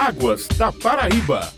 Águas da Paraíba.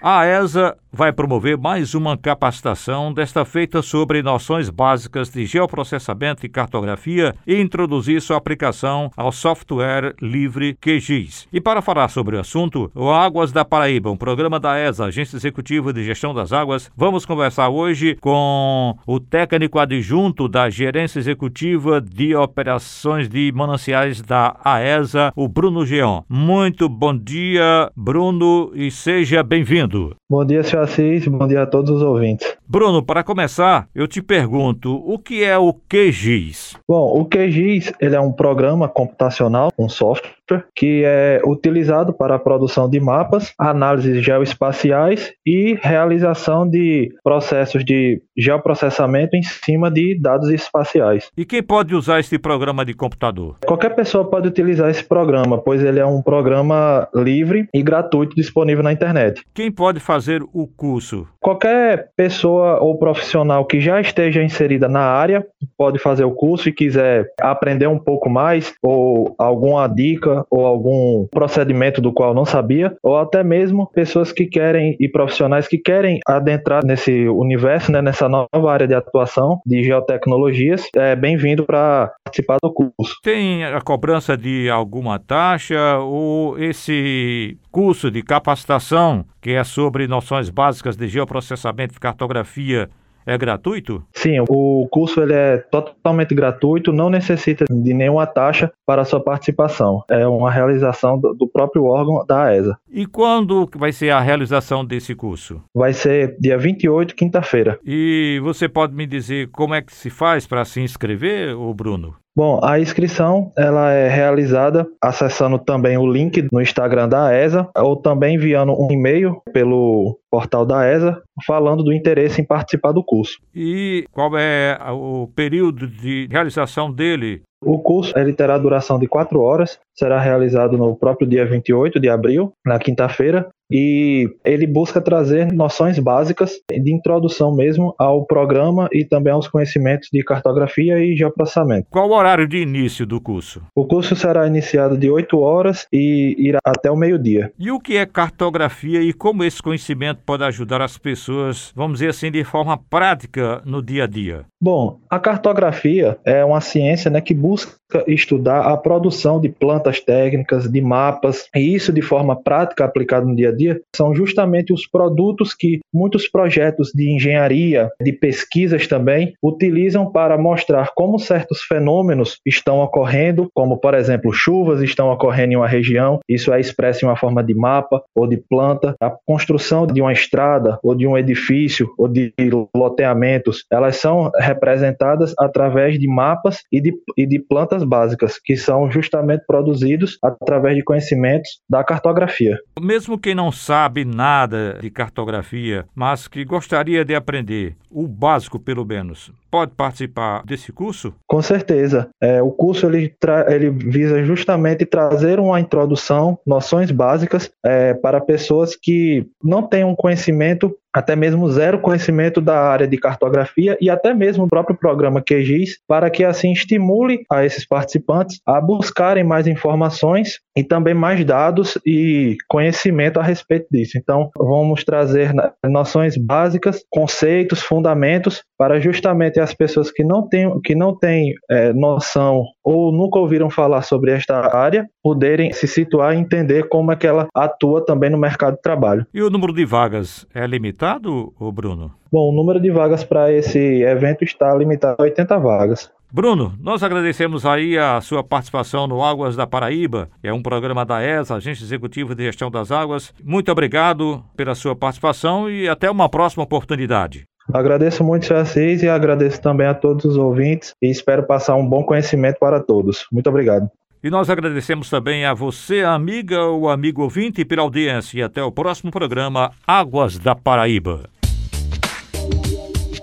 A ESA vai promover mais uma capacitação, desta feita sobre noções básicas de geoprocessamento e cartografia e introduzir sua aplicação ao software livre QGIS. E para falar sobre o assunto, o Águas da Paraíba, um programa da ESA, Agência Executiva de Gestão das Águas, vamos conversar hoje com o técnico adjunto da Gerência Executiva de Operações de Mananciais da AESA, o Bruno Geon. Muito bom dia, Bruno, e seja bem-vindo. Bom dia, senhor Assis. Bom dia a todos os ouvintes. Bruno, para começar, eu te pergunto, o que é o QGIS? Bom, o QGIS ele é um programa computacional, um software, que é utilizado para a produção de mapas, análises geoespaciais e realização de processos de geoprocessamento em cima de dados espaciais. E quem pode usar esse programa de computador? Qualquer pessoa pode utilizar esse programa, pois ele é um programa livre e gratuito disponível na internet. Quem pode fazer o curso? Qualquer pessoa ou profissional que já esteja inserida na área pode fazer o curso e quiser aprender um pouco mais ou alguma dica ou algum procedimento do qual não sabia, ou até mesmo pessoas que querem e profissionais que querem adentrar nesse universo, né, nessa nova área de atuação de geotecnologias, é bem-vindo para participar do curso. Tem a cobrança de alguma taxa ou esse curso de capacitação que é sobre noções básicas de geoprocessamento e cartografia é gratuito? Sim, o curso ele é totalmente gratuito, não necessita de nenhuma taxa para sua participação. É uma realização do próprio órgão da ESA. E quando vai ser a realização desse curso? Vai ser dia 28, quinta-feira. E você pode me dizer como é que se faz para se inscrever, Bruno? Bom, a inscrição ela é realizada acessando também o link no Instagram da ESA ou também enviando um e-mail pelo portal da ESA falando do interesse em participar do curso. E qual é o período de realização dele? O curso ele terá duração de quatro horas, será realizado no próprio dia 28 de abril, na quinta-feira, e ele busca trazer noções básicas de introdução mesmo ao programa e também aos conhecimentos de cartografia e geoprocessamento. Qual o horário de início do curso? O curso será iniciado de 8 horas e irá até o meio-dia. E o que é cartografia e como esse conhecimento pode ajudar as pessoas, vamos dizer assim, de forma prática no dia a dia? Bom, a cartografia é uma ciência né, que busca estudar a produção de plantas técnicas, de mapas, e isso de forma prática aplicado no dia a dia são justamente os produtos que muitos projetos de engenharia, de pesquisas também, utilizam para mostrar como certos fenômenos estão ocorrendo, como por exemplo chuvas estão ocorrendo em uma região, isso é expresso em uma forma de mapa ou de planta, a construção de uma estrada ou de um edifício ou de loteamentos, elas são representadas através de mapas e de, e de plantas básicas, que são justamente produzidos através de conhecimentos da cartografia. Mesmo quem não sabe nada de cartografia, mas que gostaria de aprender o básico pelo menos, pode participar desse curso? Com certeza. É, o curso ele, ele visa justamente trazer uma introdução, noções básicas é, para pessoas que não têm um conhecimento até mesmo zero conhecimento da área de cartografia e até mesmo o próprio programa QGIS, para que assim estimule a esses participantes a buscarem mais informações e também mais dados e conhecimento a respeito disso. Então, vamos trazer noções básicas, conceitos, fundamentos para justamente as pessoas que não têm, que não têm é, noção ou nunca ouviram falar sobre esta área poderem se situar e entender como é que ela atua também no mercado de trabalho. E o número de vagas é limitado, Bruno? Bom, o número de vagas para esse evento está limitado a 80 vagas. Bruno, nós agradecemos aí a sua participação no Águas da Paraíba. É um programa da ESA, Agência Executiva de Gestão das Águas. Muito obrigado pela sua participação e até uma próxima oportunidade. Agradeço muito, Sr. Assis, e agradeço também a todos os ouvintes e espero passar um bom conhecimento para todos. Muito obrigado. E nós agradecemos também a você, amiga ou amigo ouvinte, pela audiência. E até o próximo programa Águas da Paraíba.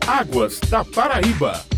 Águas da Paraíba.